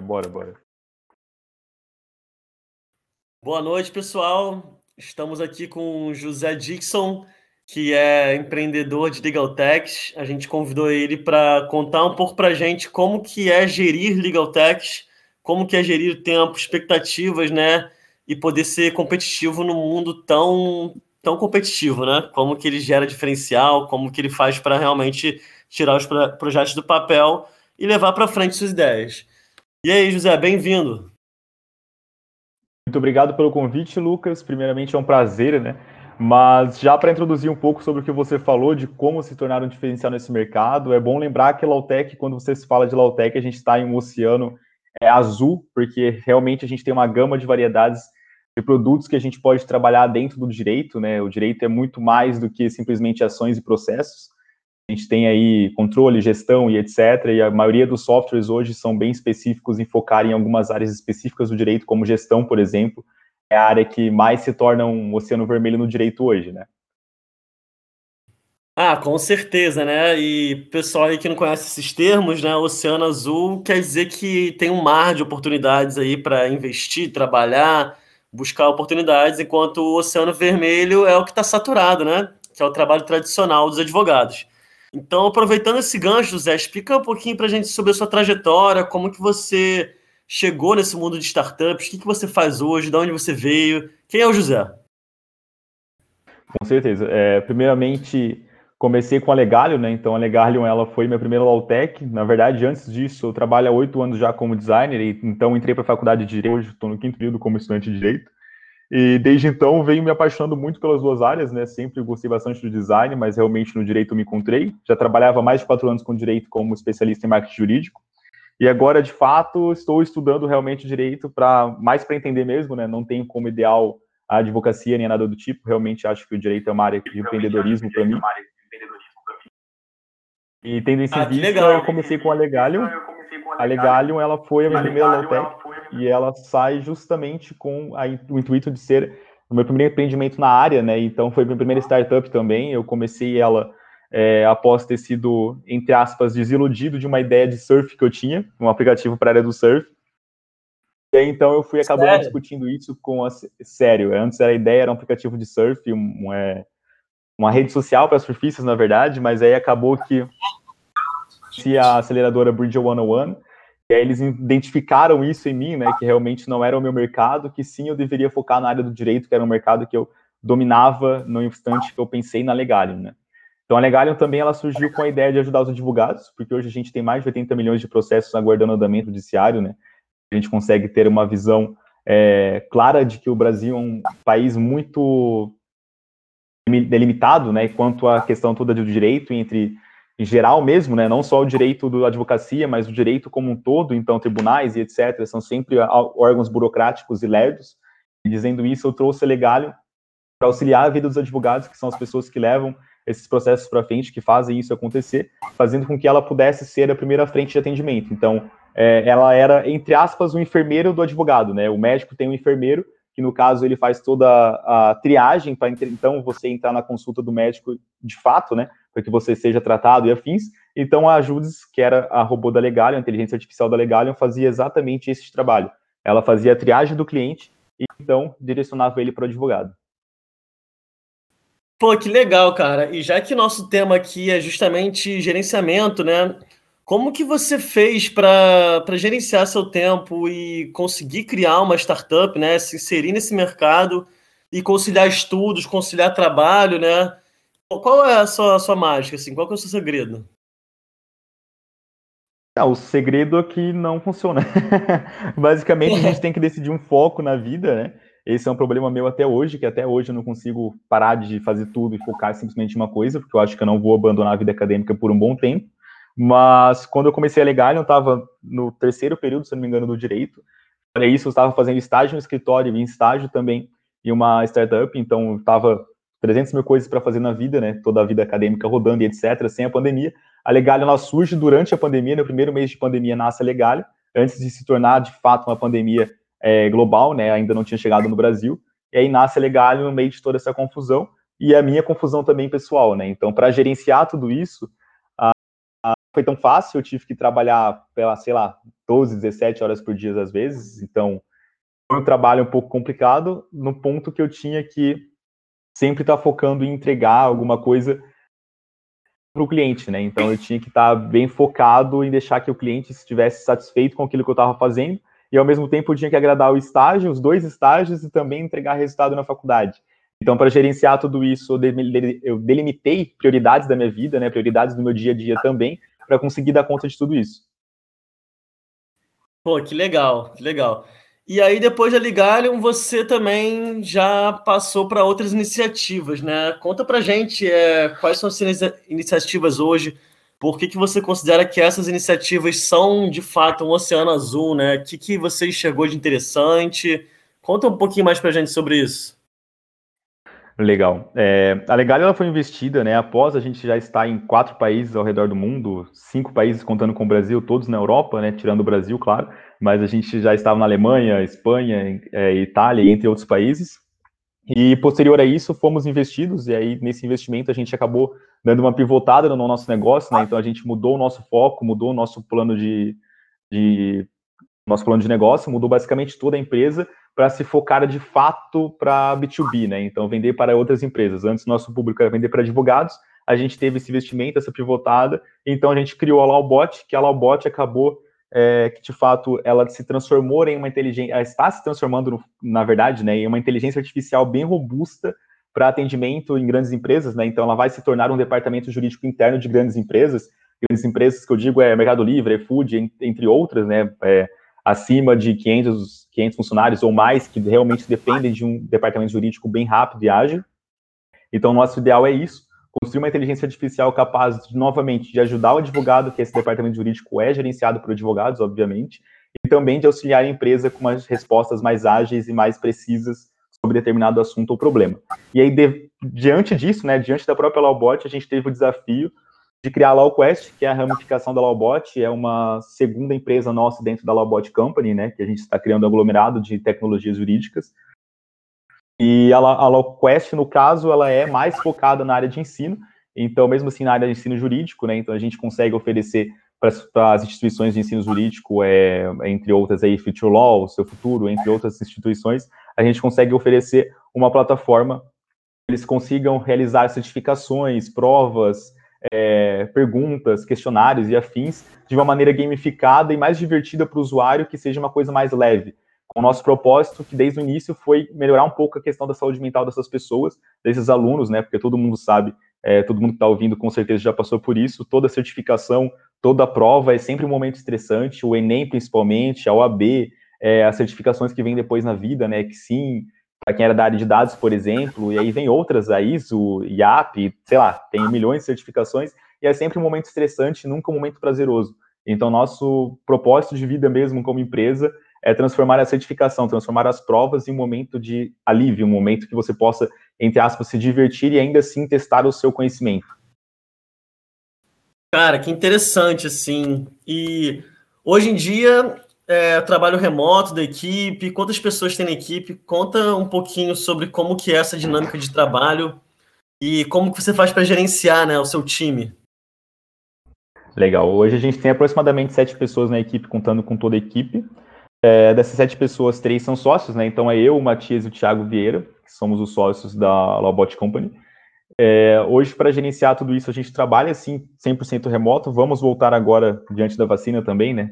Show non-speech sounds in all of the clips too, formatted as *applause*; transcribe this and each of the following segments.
Bora, bora. Boa noite, pessoal. Estamos aqui com José Dixon, que é empreendedor de Legal Techs. A gente convidou ele para contar um pouco para a gente como que é gerir Legal Techs, como que é gerir tempo, expectativas, né? E poder ser competitivo no mundo tão tão competitivo, né? Como que ele gera diferencial, como que ele faz para realmente tirar os projetos do papel e levar para frente suas ideias. E aí, José, bem-vindo. Muito obrigado pelo convite, Lucas. Primeiramente, é um prazer, né? Mas já para introduzir um pouco sobre o que você falou de como se tornar um diferencial nesse mercado, é bom lembrar que Lautec, quando você se fala de Lautec, a gente está em um oceano é, azul, porque realmente a gente tem uma gama de variedades de produtos que a gente pode trabalhar dentro do direito, né? O direito é muito mais do que simplesmente ações e processos. A gente tem aí controle, gestão e etc. E a maioria dos softwares hoje são bem específicos em focar em algumas áreas específicas do direito, como gestão, por exemplo, é a área que mais se torna um oceano vermelho no direito hoje, né? Ah, com certeza, né? E pessoal aí que não conhece esses termos, né? Oceano Azul quer dizer que tem um mar de oportunidades aí para investir, trabalhar, buscar oportunidades, enquanto o Oceano Vermelho é o que está saturado, né? Que é o trabalho tradicional dos advogados. Então, aproveitando esse gancho, José, explica um pouquinho para a gente sobre a sua trajetória, como que você chegou nesse mundo de startups, o que, que você faz hoje, de onde você veio, quem é o José? Com certeza. É, primeiramente, comecei com a Legalium, né? Então, a Legalium ela foi minha primeira Lautech. Na verdade, antes disso, eu trabalho há oito anos já como designer, e, então entrei para a faculdade de Direito, hoje estou no quinto período como estudante de Direito. E desde então venho me apaixonando muito pelas duas áreas, né? Sempre gostei bastante do design, mas realmente no direito me encontrei. Já trabalhava mais de quatro anos com direito como especialista em marketing jurídico. E agora, de fato, estou estudando realmente direito para mais para entender mesmo, né? Não tenho como ideal a advocacia nem nada do tipo. Realmente acho que o direito é uma área de empreendedorismo para mim. E tendo esse ah, vista, eu comecei com a Legalium. A Legalium, ela foi a minha primeira low-tech e ela sai justamente com a, o intuito de ser o meu primeiro empreendimento na área, né? Então foi minha primeira startup também. Eu comecei ela é, após ter sido, entre aspas, desiludido de uma ideia de surf que eu tinha, um aplicativo para a área do surf. E aí, então eu fui acabando sério? discutindo isso com a sério. Antes era a ideia era um aplicativo de surf, um, um é, uma rede social para surfistas, na verdade, mas aí acabou que se a aceleradora Bridge 101 e aí eles identificaram isso em mim, né, que realmente não era o meu mercado, que sim eu deveria focar na área do direito, que era um mercado que eu dominava no instante que eu pensei na Legalium, né. Então a Legalium também ela surgiu com a ideia de ajudar os advogados, porque hoje a gente tem mais de 80 milhões de processos aguardando andamento judiciário, né. A gente consegue ter uma visão é, clara de que o Brasil é um país muito delimitado, né, quanto à questão toda do direito entre em geral mesmo, né, não só o direito da advocacia, mas o direito como um todo, então tribunais e etc, são sempre órgãos burocráticos e lerdos. E dizendo isso, eu trouxe a Legalio para auxiliar a vida dos advogados, que são as pessoas que levam esses processos para frente, que fazem isso acontecer, fazendo com que ela pudesse ser a primeira frente de atendimento. Então, é, ela era, entre aspas, o enfermeiro do advogado, né? O médico tem um enfermeiro, que no caso ele faz toda a triagem para então você entrar na consulta do médico de fato, né? Para que você seja tratado e afins. Então, a Ajudes, que era a robô da Legalium, a inteligência artificial da Legalium, fazia exatamente esse trabalho. Ela fazia a triagem do cliente e, então, direcionava ele para o advogado. Pô, que legal, cara. E já que nosso tema aqui é justamente gerenciamento, né? Como que você fez para gerenciar seu tempo e conseguir criar uma startup, né? Se inserir nesse mercado e conciliar estudos, conciliar trabalho, né? Qual é a sua, a sua mágica, assim? Qual é o seu segredo? Ah, o segredo é que não funciona. *laughs* Basicamente, a gente tem que decidir um foco na vida, né? Esse é um problema meu até hoje, que até hoje eu não consigo parar de fazer tudo e focar simplesmente em uma coisa, porque eu acho que eu não vou abandonar a vida acadêmica por um bom tempo. Mas quando eu comecei a legal, eu estava no terceiro período, se não me engano, do direito. Para isso, eu estava fazendo estágio no escritório e estágio também em uma startup, então eu estava 300 mil coisas para fazer na vida, né? Toda a vida acadêmica rodando e etc., sem a pandemia. A Legalha ela surge durante a pandemia, no primeiro mês de pandemia nasce a Legalha, antes de se tornar de fato uma pandemia é, global, né? Ainda não tinha chegado no Brasil. E aí nasce a Legalha no meio de toda essa confusão e a minha confusão também pessoal, né? Então, para gerenciar tudo isso, a, a, foi tão fácil, eu tive que trabalhar pela, sei lá, 12, 17 horas por dia às vezes, então foi um trabalho um pouco complicado, no ponto que eu tinha que sempre estar tá focando em entregar alguma coisa para o cliente, né? Então eu tinha que estar tá bem focado em deixar que o cliente estivesse satisfeito com aquilo que eu estava fazendo e ao mesmo tempo eu tinha que agradar o estágio, os dois estágios e também entregar resultado na faculdade. Então, para gerenciar tudo isso, eu delimitei prioridades da minha vida, né, prioridades do meu dia a dia também, para conseguir dar conta de tudo isso. Pô, que legal, que legal. E aí, depois da Ligalium, você também já passou para outras iniciativas, né? Conta para gente é, quais são as iniciativas hoje, por que, que você considera que essas iniciativas são, de fato, um oceano azul, né? O que, que você enxergou de interessante? Conta um pouquinho mais para gente sobre isso. Legal. É, a Legal ela foi investida, né, após a gente já estar em quatro países ao redor do mundo, cinco países contando com o Brasil, todos na Europa, né, tirando o Brasil, claro, mas a gente já estava na Alemanha, Espanha, é, Itália, entre outros países. E posterior a isso, fomos investidos, e aí nesse investimento a gente acabou dando uma pivotada no nosso negócio, né, então a gente mudou o nosso foco, mudou o nosso plano de, de nosso plano de negócio, mudou basicamente toda a empresa para se focar de fato para B2B, né? Então, vender para outras empresas. Antes, nosso público era vender para advogados, a gente teve esse investimento, essa pivotada, então a gente criou a Lawbot, que a Lawbot acabou é, que de fato ela se transformou em uma inteligência, está se transformando, na verdade, né, em uma inteligência artificial bem robusta para atendimento em grandes empresas, né? Então ela vai se tornar um departamento jurídico interno de grandes empresas, grandes empresas que eu digo é Mercado Livre, Food, entre outras, né? É, acima de 500, 500 funcionários ou mais que realmente dependem de um departamento jurídico bem rápido e ágil. Então, nosso ideal é isso, construir uma inteligência artificial capaz, novamente, de ajudar o advogado, que esse departamento jurídico é gerenciado por advogados, obviamente, e também de auxiliar a empresa com umas respostas mais ágeis e mais precisas sobre determinado assunto ou problema. E aí, de, diante disso, né, diante da própria Lawbot, a gente teve o desafio de criar a LawQuest, que é a ramificação da Lawbot, é uma segunda empresa nossa dentro da Lawbot Company, né, que a gente está criando um aglomerado de tecnologias jurídicas. E a, a LawQuest, no caso, ela é mais focada na área de ensino, então, mesmo assim, na área de ensino jurídico, né, então a gente consegue oferecer para as instituições de ensino jurídico, é, entre outras aí, Future Law, Seu Futuro, entre outras instituições, a gente consegue oferecer uma plataforma eles consigam realizar certificações, provas, é, perguntas, questionários e afins de uma maneira gamificada e mais divertida para o usuário, que seja uma coisa mais leve. Com o nosso propósito, que desde o início foi melhorar um pouco a questão da saúde mental dessas pessoas, desses alunos, né? Porque todo mundo sabe, é, todo mundo que está ouvindo com certeza já passou por isso. Toda certificação, toda prova é sempre um momento estressante, o Enem principalmente, a OAB, é, as certificações que vêm depois na vida, né? Que sim, para quem era da área de dados, por exemplo, e aí vem outras, a ISO, IAP, sei lá, tem milhões de certificações, e é sempre um momento estressante, nunca um momento prazeroso. Então, nosso propósito de vida mesmo como empresa é transformar a certificação, transformar as provas em um momento de alívio, um momento que você possa, entre aspas, se divertir e ainda assim testar o seu conhecimento. Cara, que interessante, assim. E hoje em dia, é, trabalho remoto da equipe, quantas pessoas tem na equipe? Conta um pouquinho sobre como que é essa dinâmica de trabalho e como que você faz para gerenciar né, o seu time. Legal. Hoje a gente tem aproximadamente sete pessoas na equipe, contando com toda a equipe. É, dessas sete pessoas, três são sócios, né? Então é eu, o Matias e o Thiago Vieira, que somos os sócios da Lawbot Company. É, hoje, para gerenciar tudo isso, a gente trabalha, assim, 100% remoto. Vamos voltar agora, diante da vacina também, né?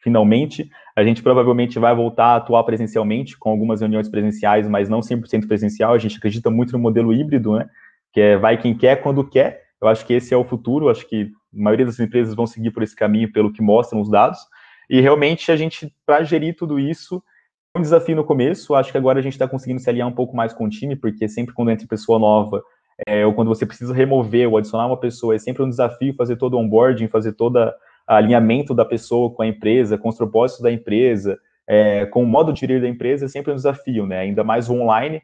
finalmente. A gente provavelmente vai voltar a atuar presencialmente, com algumas reuniões presenciais, mas não 100% presencial. A gente acredita muito no modelo híbrido, né? Que é vai quem quer, quando quer. Eu acho que esse é o futuro. Acho que a maioria das empresas vão seguir por esse caminho, pelo que mostram os dados. E realmente a gente, para gerir tudo isso, um desafio no começo. Acho que agora a gente está conseguindo se alinhar um pouco mais com o time, porque sempre quando entra pessoa nova, é, ou quando você precisa remover ou adicionar uma pessoa, é sempre um desafio fazer todo o onboarding, fazer toda alinhamento da pessoa com a empresa, com os propósitos da empresa, é, com o modo de gerir da empresa, é sempre um desafio, né? Ainda mais o online.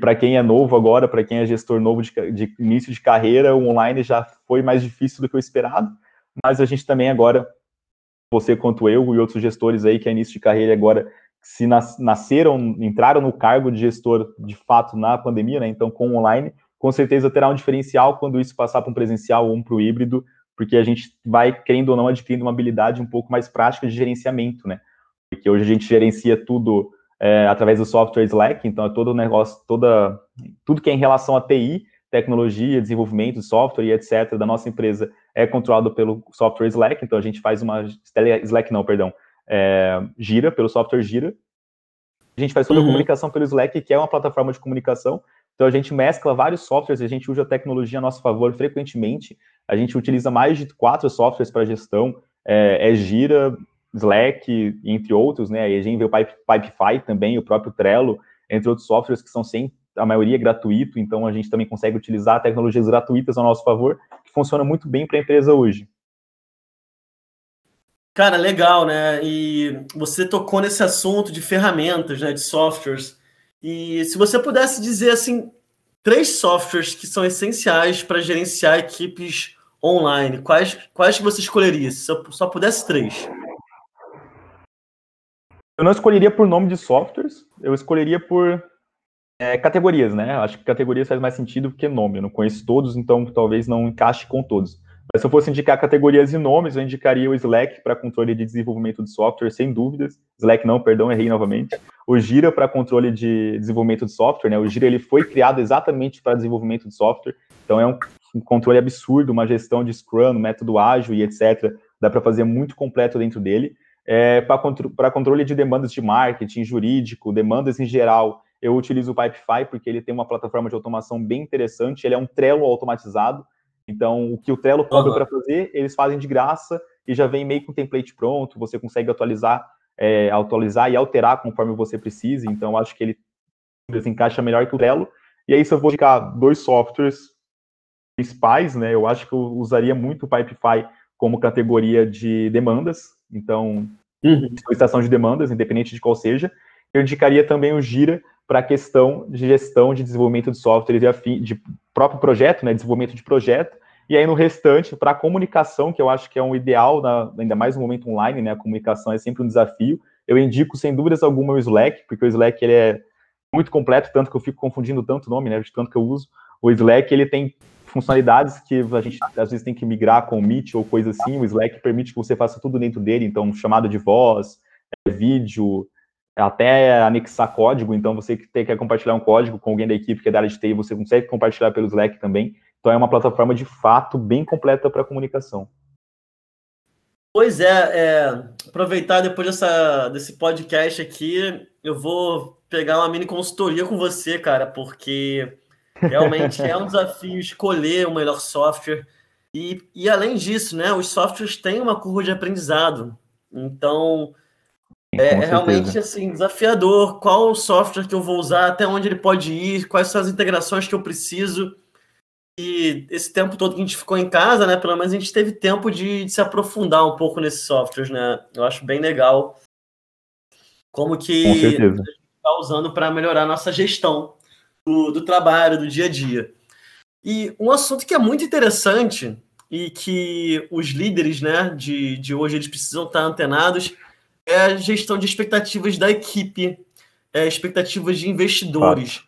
Para quem é novo agora, para quem é gestor novo de, de, início de carreira, o online já foi mais difícil do que o esperado, mas a gente também agora, você quanto eu e outros gestores aí que é início de carreira agora, se nas, nasceram, entraram no cargo de gestor de fato na pandemia, né? Então, com online, com certeza terá um diferencial quando isso passar para um presencial ou um para o híbrido, porque a gente vai, querendo ou não, adquirindo uma habilidade um pouco mais prática de gerenciamento, né? Porque hoje a gente gerencia tudo é, através do software Slack, então é todo o negócio, toda, tudo que é em relação a TI, tecnologia, desenvolvimento de software e etc. da nossa empresa é controlado pelo software Slack, então a gente faz uma, Slack não, perdão, é, Gira, pelo software Gira. A gente faz toda a uhum. comunicação pelo Slack, que é uma plataforma de comunicação, então a gente mescla vários softwares, a gente usa a tecnologia a nosso favor frequentemente. A gente utiliza mais de quatro softwares para gestão, é, é, Gira, Slack, entre outros, né? a gente vê o Pipe, Pipefy também, o próprio Trello, entre outros softwares que são sem a maioria é gratuito, então a gente também consegue utilizar tecnologias gratuitas ao nosso favor, que funciona muito bem para a empresa hoje. Cara, legal, né? E você tocou nesse assunto de ferramentas, né, de softwares. E se você pudesse dizer assim, três softwares que são essenciais para gerenciar equipes online, quais, quais você escolheria? Se eu só pudesse três. Eu não escolheria por nome de softwares, eu escolheria por é, categorias, né? Acho que categorias faz mais sentido do que nome. Eu não conheço todos, então talvez não encaixe com todos. Mas se eu fosse indicar categorias e nomes, eu indicaria o Slack para controle de desenvolvimento de software, sem dúvidas. Slack não, perdão, errei novamente. O Gira para controle de desenvolvimento de software, né? O Gira ele foi criado exatamente para desenvolvimento de software, então é um, um controle absurdo, uma gestão de Scrum, método ágil e etc. Dá para fazer muito completo dentro dele. É, para contro controle de demandas de marketing, jurídico, demandas em geral, eu utilizo o Pipefy porque ele tem uma plataforma de automação bem interessante, ele é um Trello automatizado, então, o que o Trello cobra uhum. para fazer, eles fazem de graça e já vem meio com o template pronto, você consegue atualizar, é, atualizar e alterar conforme você precisa, então acho que ele encaixa melhor que o Trello. E aí, se eu vou indicar dois softwares principais, né, eu acho que eu usaria muito o Pipefy como categoria de demandas, então, uhum. solicitação de demandas, independente de qual seja. Eu indicaria também o Gira para a questão de gestão de desenvolvimento de software de, de próprio projeto, né, desenvolvimento de projeto, e aí no restante, para a comunicação, que eu acho que é um ideal, na, ainda mais no momento online, né, a comunicação é sempre um desafio, eu indico sem dúvidas alguma o Slack, porque o Slack ele é muito completo, tanto que eu fico confundindo tanto o nome, né, de tanto que eu uso. O Slack ele tem funcionalidades que a gente às vezes tem que migrar com o Meet ou coisa assim. O Slack permite que você faça tudo dentro dele, então chamada de voz, é, vídeo, até anexar código, então você que quer compartilhar um código com alguém da equipe que é da área de TI, você consegue compartilhar pelo Slack também. Então é uma plataforma de fato bem completa para comunicação. Pois é, é, aproveitar depois dessa, desse podcast aqui, eu vou pegar uma mini consultoria com você, cara, porque realmente é um desafio escolher o melhor software. E, e além disso, né, os softwares têm uma curva de aprendizado. Então, é, é realmente assim, desafiador. Qual o software que eu vou usar, até onde ele pode ir, quais são as integrações que eu preciso. E esse tempo todo que a gente ficou em casa, né? Pelo menos a gente teve tempo de, de se aprofundar um pouco nesses softwares, né? Eu acho bem legal como que a gente está usando para melhorar a nossa gestão do, do trabalho, do dia a dia. E um assunto que é muito interessante e que os líderes né, de, de hoje eles precisam estar antenados é a gestão de expectativas da equipe, é, expectativas de investidores.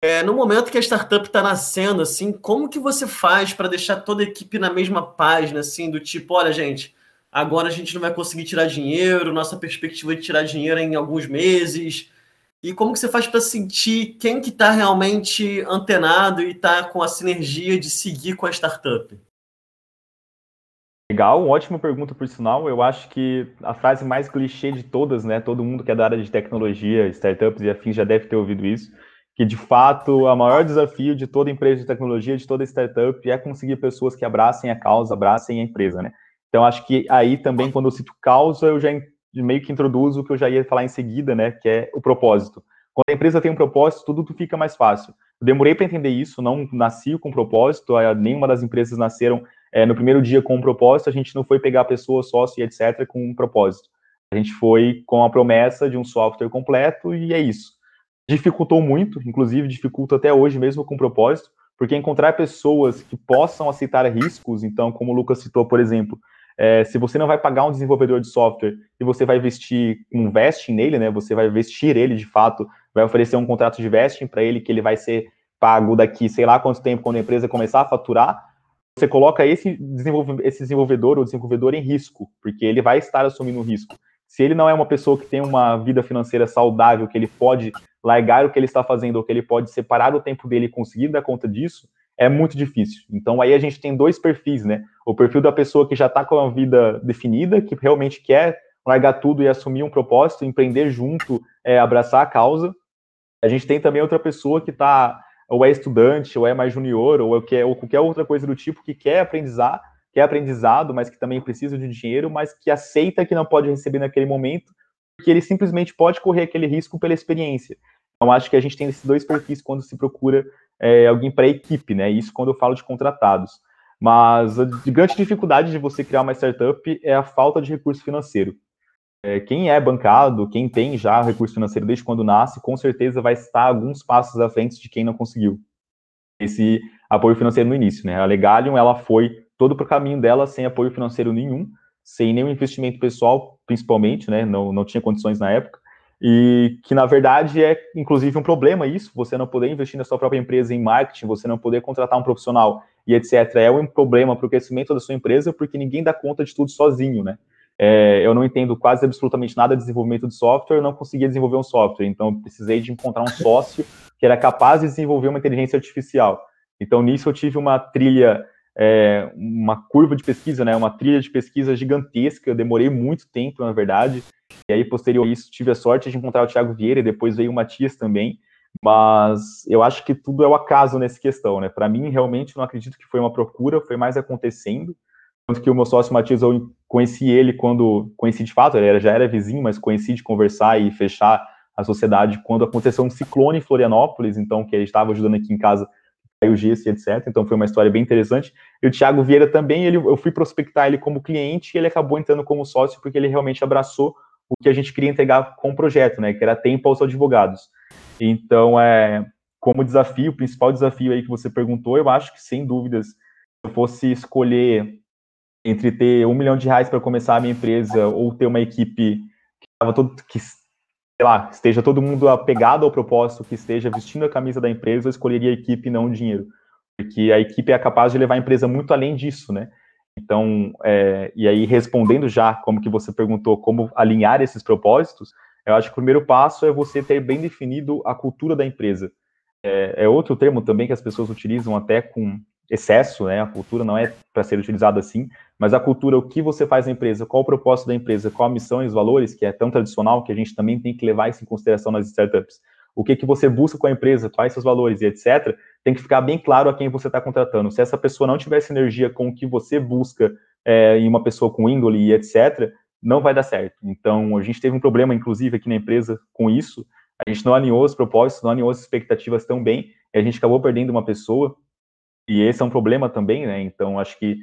É, no momento que a startup está nascendo, assim, como que você faz para deixar toda a equipe na mesma página, assim, do tipo, olha, gente, agora a gente não vai conseguir tirar dinheiro, nossa perspectiva de tirar dinheiro é em alguns meses. E como que você faz para sentir quem que está realmente antenado e está com a sinergia de seguir com a startup? Legal, ótima pergunta por sinal. Eu acho que a frase mais clichê de todas, né? Todo mundo que é da área de tecnologia, startups e afins já deve ter ouvido isso, que de fato o maior desafio de toda empresa de tecnologia, de toda startup, é conseguir pessoas que abracem a causa, abracem a empresa, né? Então acho que aí também quando eu cito causa, eu já meio que introduzo o que eu já ia falar em seguida, né? Que é o propósito. Quando a empresa tem um propósito, tudo fica mais fácil. Eu demorei para entender isso, não nasci com propósito, nenhuma das empresas nasceram é, no primeiro dia com um propósito, a gente não foi pegar pessoa, sócio e etc. com um propósito. A gente foi com a promessa de um software completo e é isso. Dificultou muito, inclusive dificulta até hoje mesmo com propósito, porque encontrar pessoas que possam aceitar riscos, então, como o Lucas citou, por exemplo, é, se você não vai pagar um desenvolvedor de software e você vai investir um vesting nele, né? Você vai vestir ele de fato, vai oferecer um contrato de vesting para ele que ele vai ser pago daqui, sei lá quanto tempo, quando a empresa começar a faturar você coloca esse, esse desenvolvedor ou desenvolvedor em risco, porque ele vai estar assumindo risco. Se ele não é uma pessoa que tem uma vida financeira saudável, que ele pode largar o que ele está fazendo, ou que ele pode separar o tempo dele e conseguir dar conta disso, é muito difícil. Então aí a gente tem dois perfis, né? O perfil da pessoa que já está com a vida definida, que realmente quer largar tudo e assumir um propósito, empreender junto, é, abraçar a causa. A gente tem também outra pessoa que está ou é estudante, ou é mais junior, ou, quer, ou qualquer outra coisa do tipo que quer aprendizar, quer aprendizado, mas que também precisa de dinheiro, mas que aceita que não pode receber naquele momento, porque ele simplesmente pode correr aquele risco pela experiência. Então, acho que a gente tem esses dois perfis quando se procura é, alguém para a equipe, né? Isso quando eu falo de contratados. Mas a grande dificuldade de você criar uma startup é a falta de recurso financeiro. É, quem é bancado, quem tem já recurso financeiro desde quando nasce, com certeza vai estar alguns passos à frente de quem não conseguiu esse apoio financeiro no início, né? A Legalium, ela foi todo para o caminho dela sem apoio financeiro nenhum, sem nenhum investimento pessoal, principalmente, né? Não, não tinha condições na época e que na verdade é inclusive um problema isso, você não poder investir na sua própria empresa em marketing, você não poder contratar um profissional e etc. É um problema para o crescimento da sua empresa porque ninguém dá conta de tudo sozinho, né? É, eu não entendo quase absolutamente nada de desenvolvimento de software, eu não conseguia desenvolver um software, então eu precisei de encontrar um sócio que era capaz de desenvolver uma inteligência artificial. Então nisso eu tive uma trilha, é, uma curva de pesquisa, né? Uma trilha de pesquisa gigantesca. Eu demorei muito tempo, na verdade. E aí, posterior a isso, tive a sorte de encontrar o Thiago Vieira e depois veio o Matias também. Mas eu acho que tudo é o acaso nessa questão, né? Para mim, realmente, não acredito que foi uma procura, foi mais acontecendo. Tanto que o meu sócio Matias, eu conheci ele quando, conheci de fato, ele já era vizinho, mas conheci de conversar e fechar a sociedade quando aconteceu um ciclone em Florianópolis, então, que ele estava ajudando aqui em casa, o gesso e etc. Então, foi uma história bem interessante. E o Thiago Vieira também, ele, eu fui prospectar ele como cliente e ele acabou entrando como sócio porque ele realmente abraçou o que a gente queria entregar com o projeto, né, que era tempo aos advogados. Então, é, como desafio, o principal desafio aí que você perguntou, eu acho que, sem dúvidas, se eu fosse escolher entre ter um milhão de reais para começar a minha empresa ou ter uma equipe que, tava todo, que sei lá, esteja todo mundo apegado ao propósito, que esteja vestindo a camisa da empresa, eu escolheria a equipe, não o dinheiro. Porque a equipe é capaz de levar a empresa muito além disso, né? Então, é, e aí respondendo já, como que você perguntou, como alinhar esses propósitos, eu acho que o primeiro passo é você ter bem definido a cultura da empresa. É, é outro termo também que as pessoas utilizam até com excesso, né? A cultura não é para ser utilizada assim, mas a cultura, o que você faz na empresa, qual o propósito da empresa, qual a missão e os valores, que é tão tradicional que a gente também tem que levar isso em consideração nas startups. O que, que você busca com a empresa, quais seus valores e etc tem que ficar bem claro a quem você está contratando. Se essa pessoa não tiver sinergia com o que você busca é, em uma pessoa com índole e etc., não vai dar certo. Então, a gente teve um problema, inclusive, aqui na empresa com isso. A gente não alinhou os propósitos, não alinhou as expectativas tão bem, e a gente acabou perdendo uma pessoa. E esse é um problema também, né? Então, acho que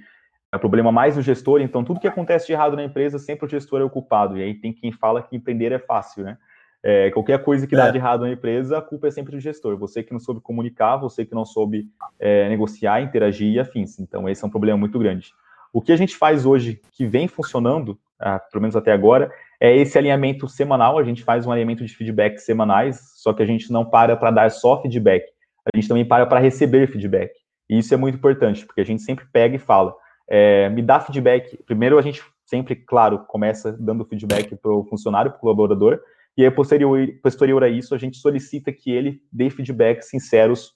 é o problema mais do gestor. Então, tudo que acontece de errado na empresa, sempre o gestor é o culpado. E aí tem quem fala que empreender é fácil, né? É, qualquer coisa que dá é. de errado na empresa, a culpa é sempre do gestor. Você que não soube comunicar, você que não soube é, negociar, interagir e afins. Então, esse é um problema muito grande. O que a gente faz hoje, que vem funcionando, ah, pelo menos até agora, é esse alinhamento semanal. A gente faz um alinhamento de feedback semanais, só que a gente não para para dar só feedback. A gente também para para receber feedback. E isso é muito importante, porque a gente sempre pega e fala, é, me dá feedback. Primeiro, a gente sempre, claro, começa dando feedback para o funcionário, para o colaborador, e aí, posterior, posterior a isso, a gente solicita que ele dê feedbacks sinceros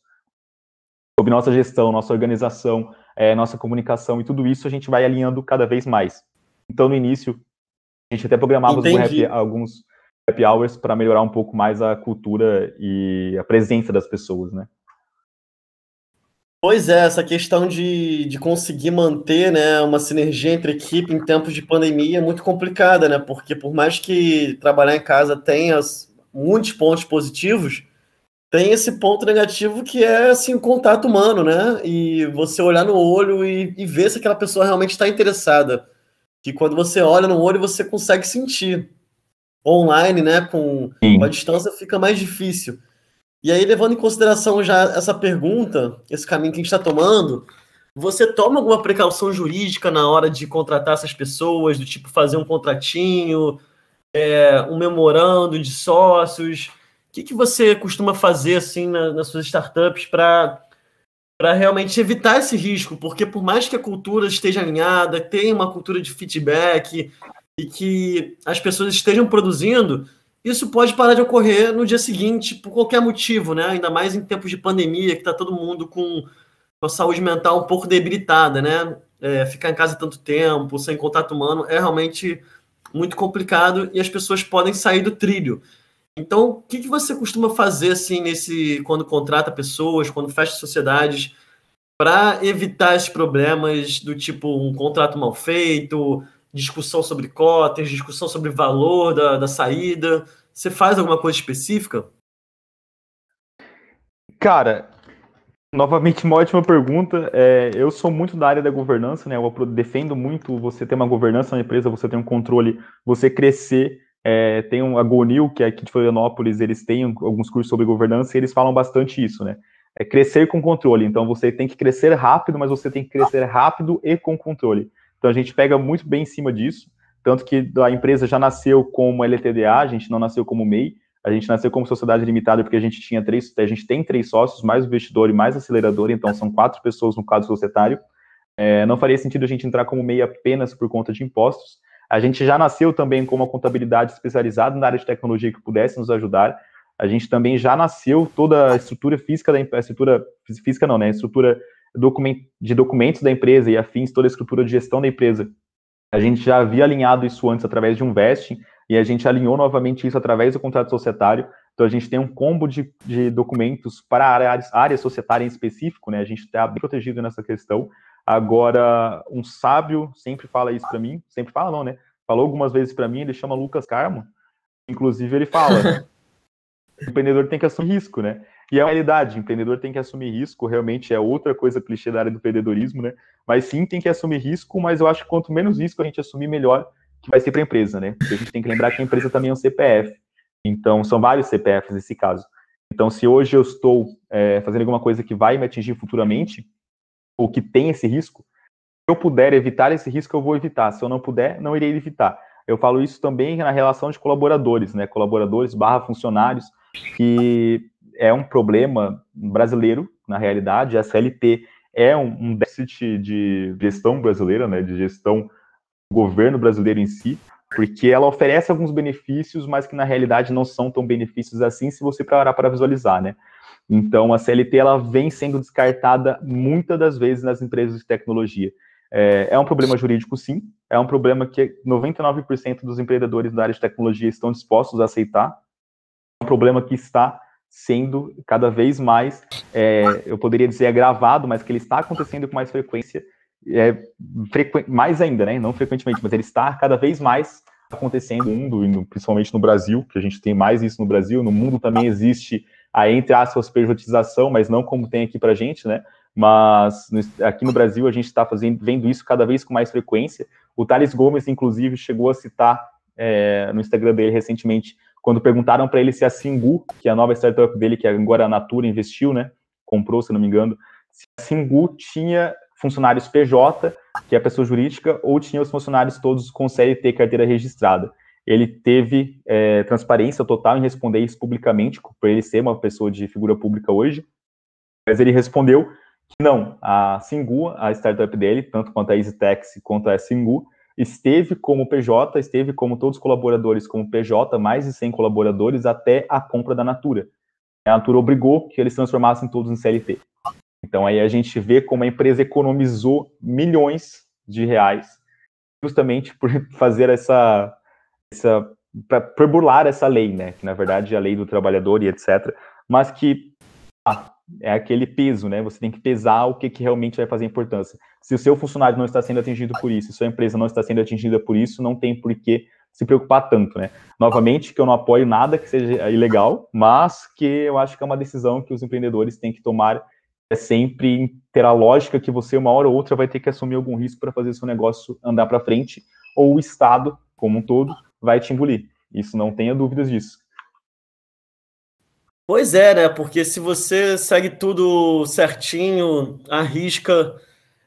sobre nossa gestão, nossa organização, é, nossa comunicação, e tudo isso a gente vai alinhando cada vez mais. Então, no início, a gente até programava happy, alguns happy hours para melhorar um pouco mais a cultura e a presença das pessoas, né? Pois é, essa questão de, de conseguir manter né, uma sinergia entre equipe em tempos de pandemia é muito complicada, né? Porque por mais que trabalhar em casa tenha muitos pontos positivos, tem esse ponto negativo que é assim, o contato humano, né? E você olhar no olho e, e ver se aquela pessoa realmente está interessada. Que quando você olha no olho, você consegue sentir. Online, né? Com, com a distância fica mais difícil. E aí, levando em consideração já essa pergunta, esse caminho que a gente está tomando, você toma alguma precaução jurídica na hora de contratar essas pessoas, do tipo fazer um contratinho, é, um memorando de sócios? O que, que você costuma fazer assim na, nas suas startups para para realmente evitar esse risco, porque por mais que a cultura esteja alinhada, tenha uma cultura de feedback e que as pessoas estejam produzindo, isso pode parar de ocorrer no dia seguinte por qualquer motivo, né? Ainda mais em tempos de pandemia, que está todo mundo com a saúde mental um pouco debilitada, né? É, ficar em casa tanto tempo, sem contato humano, é realmente muito complicado e as pessoas podem sair do trilho. Então, o que, que você costuma fazer assim nesse quando contrata pessoas, quando fecha sociedades, para evitar esses problemas do tipo um contrato mal feito, discussão sobre cotas, discussão sobre valor da, da saída? Você faz alguma coisa específica? Cara, novamente uma ótima pergunta. É, eu sou muito da área da governança, né? Eu defendo muito você ter uma governança na empresa, você ter um controle, você crescer é, tem um, a Gonil, que é aqui de Florianópolis, eles têm alguns cursos sobre governança e eles falam bastante isso, né? É crescer com controle. Então você tem que crescer rápido, mas você tem que crescer rápido e com controle. Então a gente pega muito bem em cima disso, tanto que a empresa já nasceu como LTDA, a gente não nasceu como MEI, a gente nasceu como sociedade limitada porque a gente tinha três, a gente tem três sócios, mais investidor e mais acelerador, então são quatro pessoas no quadro societário. É, não faria sentido a gente entrar como MEI apenas por conta de impostos. A gente já nasceu também com uma contabilidade especializada na área de tecnologia que pudesse nos ajudar. A gente também já nasceu toda a estrutura física da empresa, estrutura física não, né? A estrutura de documentos da empresa e afins, toda a estrutura de gestão da empresa. A gente já havia alinhado isso antes através de um vesting e a gente alinhou novamente isso através do contrato societário. Então a gente tem um combo de, de documentos para a área, área societária em específico, né? A gente está bem protegido nessa questão. Agora, um sábio sempre fala isso para mim, sempre fala não, né? Falou algumas vezes para mim, ele chama Lucas Carmo. Inclusive, ele fala: *laughs* o empreendedor tem que assumir risco, né? E é uma realidade, empreendedor tem que assumir risco, realmente é outra coisa clichê da área do empreendedorismo, né? Mas sim, tem que assumir risco, mas eu acho que quanto menos risco a gente assumir, melhor que vai ser para a empresa, né? Porque a gente tem que lembrar que a empresa também é um CPF. Então, são vários CPFs nesse caso. Então, se hoje eu estou é, fazendo alguma coisa que vai me atingir futuramente, ou que tem esse risco, se eu puder evitar esse risco, eu vou evitar. Se eu não puder, não irei evitar. Eu falo isso também na relação de colaboradores, né? Colaboradores barra funcionários, que é um problema brasileiro, na realidade. A CLT é um, um déficit de gestão brasileira, né? De gestão do governo brasileiro em si, porque ela oferece alguns benefícios, mas que na realidade não são tão benefícios assim se você parar para visualizar, né? Então, a CLT ela vem sendo descartada muitas das vezes nas empresas de tecnologia. É, é um problema jurídico, sim. É um problema que 99% dos empreendedores da área de tecnologia estão dispostos a aceitar. É um problema que está sendo cada vez mais, é, eu poderia dizer, agravado, mas que ele está acontecendo com mais frequência, é, frequ... mais ainda, né? Não frequentemente, mas ele está cada vez mais acontecendo no mundo, principalmente no Brasil, que a gente tem mais isso no Brasil. No mundo também existe a, entre aspas, privatização, mas não como tem aqui para gente, né? Mas aqui no Brasil a gente está vendo isso cada vez com mais frequência. O Thales Gomes, inclusive, chegou a citar é, no Instagram dele recentemente, quando perguntaram para ele se a Singu, que é a nova startup dele, que agora a Natura investiu, né? Comprou, se não me engano, se a Singu tinha funcionários PJ, que é a pessoa jurídica, ou tinha os funcionários todos com CLT, carteira registrada ele teve é, transparência total em responder isso publicamente, por ele ser uma pessoa de figura pública hoje, mas ele respondeu que não, a Singu, a startup dele, tanto quanto a EasyTax quanto a Singu, esteve como PJ, esteve como todos os colaboradores como PJ, mais de 100 colaboradores, até a compra da Natura. A Natura obrigou que eles transformassem todos em CLT. Então aí a gente vê como a empresa economizou milhões de reais justamente por *laughs* fazer essa essa para burlar essa lei, né? Que na verdade é a lei do trabalhador e etc. Mas que ah, é aquele peso, né? Você tem que pesar o que, que realmente vai fazer importância. Se o seu funcionário não está sendo atingido por isso, se sua empresa não está sendo atingida por isso, não tem por que se preocupar tanto, né? Novamente, que eu não apoio nada que seja ilegal, mas que eu acho que é uma decisão que os empreendedores têm que tomar é sempre ter a lógica que você uma hora ou outra vai ter que assumir algum risco para fazer seu negócio andar para frente, ou o Estado como um todo vai te engolir. Isso não tenha dúvidas disso. Pois é, né? Porque se você segue tudo certinho, arrisca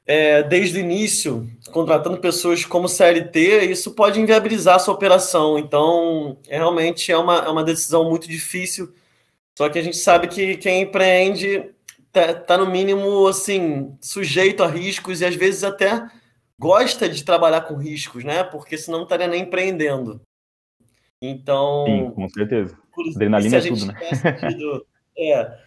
é, desde o início, contratando pessoas como CLT, isso pode inviabilizar a sua operação. Então, é, realmente é uma, é uma decisão muito difícil. Só que a gente sabe que quem empreende tá, tá no mínimo assim sujeito a riscos e às vezes até gosta de trabalhar com riscos, né? Porque senão não estaria nem empreendendo. Então. Sim, com certeza. Adrenalina é tudo, né? Tido, *laughs* é,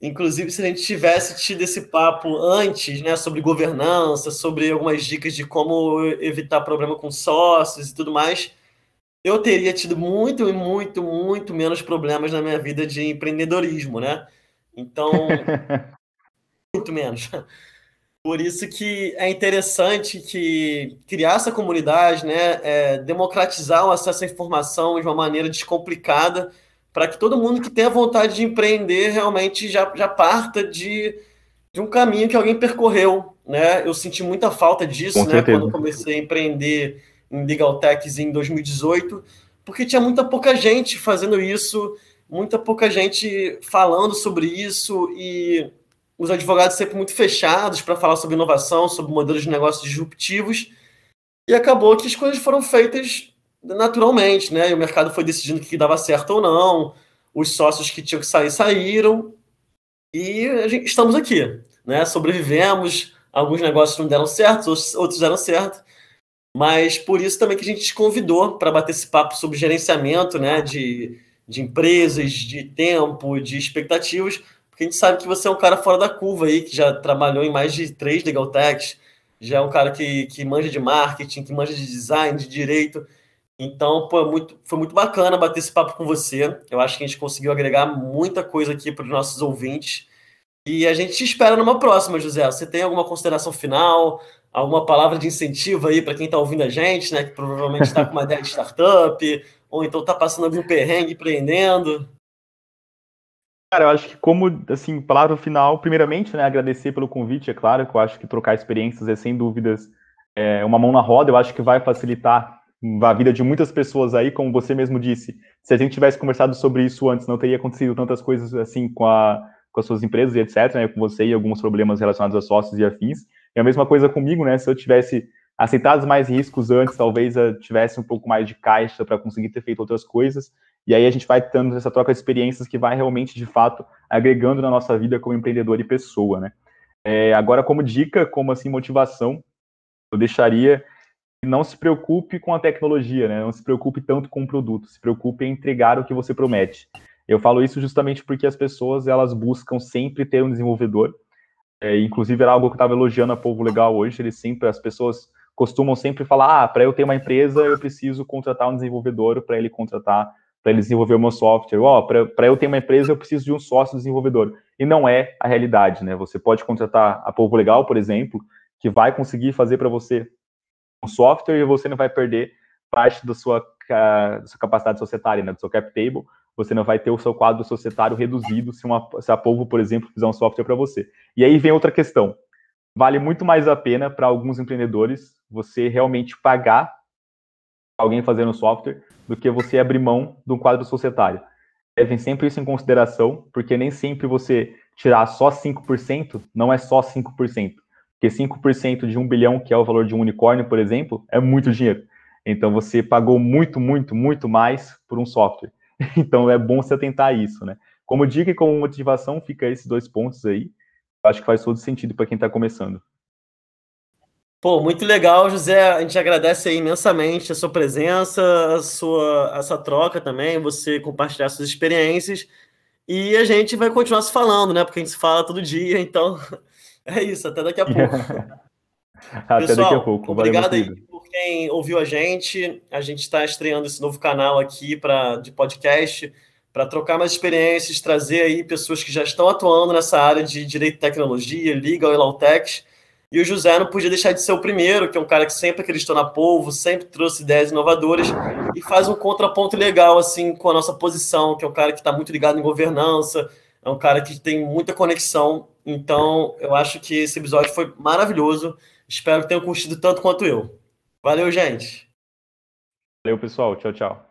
inclusive, se a gente tivesse tido esse papo antes, né, sobre governança, sobre algumas dicas de como evitar problema com sócios e tudo mais, eu teria tido muito, muito, muito menos problemas na minha vida de empreendedorismo, né? Então, *laughs* muito menos. Por isso que é interessante que criar essa comunidade, né, é, democratizar o acesso à informação de uma maneira descomplicada, para que todo mundo que tenha vontade de empreender realmente já, já parta de, de um caminho que alguém percorreu. Né? Eu senti muita falta disso né, quando comecei a empreender em Legal Techs em 2018, porque tinha muita pouca gente fazendo isso, muita pouca gente falando sobre isso e os advogados sempre muito fechados para falar sobre inovação, sobre modelos de negócios disruptivos, e acabou que as coisas foram feitas naturalmente, né? E o mercado foi decidindo o que dava certo ou não, os sócios que tinham que sair saíram, e gente, estamos aqui, né? Sobrevivemos, alguns negócios não deram certo, outros deram certo, mas por isso também que a gente te convidou para bater esse papo sobre gerenciamento, né? De, de empresas, de tempo, de expectativas, porque a gente sabe que você é um cara fora da curva aí, que já trabalhou em mais de três legal techs, já é um cara que, que manja de marketing, que manja de design, de direito. Então, pô, é muito, foi muito bacana bater esse papo com você. Eu acho que a gente conseguiu agregar muita coisa aqui para os nossos ouvintes. E a gente te espera numa próxima, José. Você tem alguma consideração final, alguma palavra de incentivo aí para quem está ouvindo a gente, né? Que provavelmente está com uma ideia de startup, *laughs* ou então está passando algum perrengue empreendendo? Cara, eu acho que como, assim, palavra final, primeiramente, né, agradecer pelo convite, é claro, que eu acho que trocar experiências é, sem dúvidas, é, uma mão na roda, eu acho que vai facilitar a vida de muitas pessoas aí, como você mesmo disse. Se a gente tivesse conversado sobre isso antes, não teria acontecido tantas coisas, assim, com, a, com as suas empresas e etc, né, com você e alguns problemas relacionados a sócios e afins. E a mesma coisa comigo, né, se eu tivesse aceitado mais riscos antes, talvez eu tivesse um pouco mais de caixa para conseguir ter feito outras coisas. E aí a gente vai tendo essa troca de experiências que vai realmente, de fato, agregando na nossa vida como empreendedor e pessoa, né? É, agora, como dica, como assim, motivação, eu deixaria não se preocupe com a tecnologia, né? Não se preocupe tanto com o produto, se preocupe em entregar o que você promete. Eu falo isso justamente porque as pessoas, elas buscam sempre ter um desenvolvedor, é, inclusive era algo que eu estava elogiando a Povo Legal hoje, eles sempre, as pessoas costumam sempre falar, ah, para eu ter uma empresa, eu preciso contratar um desenvolvedor para ele contratar para ele desenvolver o meu software. Ó, oh, para eu ter uma empresa, eu preciso de um sócio desenvolvedor. E não é a realidade, né? Você pode contratar a Povo Legal, por exemplo, que vai conseguir fazer para você software e você não vai perder parte da sua, da sua capacidade societária, né? Do seu cap table. Você não vai ter o seu quadro societário reduzido se, uma, se a Povo, por exemplo, fizer um software para você. E aí vem outra questão. Vale muito mais a pena para alguns empreendedores você realmente pagar alguém fazendo software do que você abrir mão de um quadro societário. Levem sempre isso em consideração, porque nem sempre você tirar só 5% não é só 5%. Porque 5% de um bilhão, que é o valor de um unicórnio, por exemplo, é muito dinheiro. Então você pagou muito, muito, muito mais por um software. *laughs* Então é bom você atentar a isso, né? Como dica e como motivação, fica esses dois pontos aí. acho que faz todo sentido para quem está começando. Pô, muito legal, José. A gente agradece imensamente a sua presença, a sua essa troca também, você compartilhar suas experiências. E a gente vai continuar se falando, né? Porque a gente se fala todo dia, *laughs* então *laughs* é isso, até daqui a pouco. *laughs* até Pessoal, daqui a pouco. Obrigado aí por quem ouviu a gente. A gente está estreando esse novo canal aqui pra, de podcast para trocar mais experiências, trazer aí pessoas que já estão atuando nessa área de direito e tecnologia, legal e law tech e o José não podia deixar de ser o primeiro, que é um cara que sempre acreditou na polvo, sempre trouxe ideias inovadoras e faz um contraponto legal assim com a nossa posição, que é um cara que está muito ligado em governança, é um cara que tem muita conexão. Então, eu acho que esse episódio foi maravilhoso. Espero que tenham curtido tanto quanto eu. Valeu, gente. Valeu, pessoal. Tchau, tchau.